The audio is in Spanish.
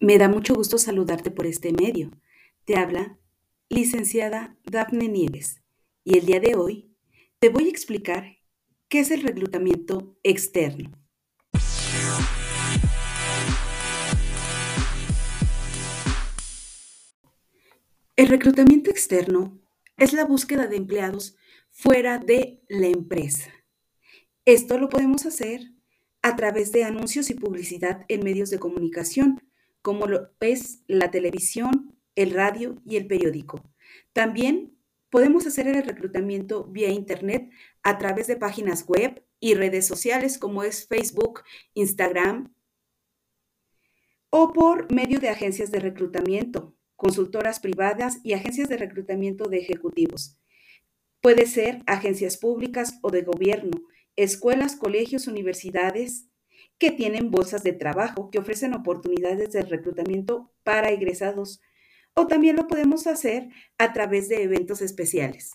Me da mucho gusto saludarte por este medio. Te habla licenciada Dafne Nieves y el día de hoy te voy a explicar qué es el reclutamiento externo. El reclutamiento externo es la búsqueda de empleados fuera de la empresa. Esto lo podemos hacer a través de anuncios y publicidad en medios de comunicación como lo es la televisión, el radio y el periódico. También podemos hacer el reclutamiento vía Internet a través de páginas web y redes sociales como es Facebook, Instagram o por medio de agencias de reclutamiento, consultoras privadas y agencias de reclutamiento de ejecutivos. Puede ser agencias públicas o de gobierno, escuelas, colegios, universidades, que tienen bolsas de trabajo que ofrecen oportunidades de reclutamiento para egresados. O también lo podemos hacer a través de eventos especiales.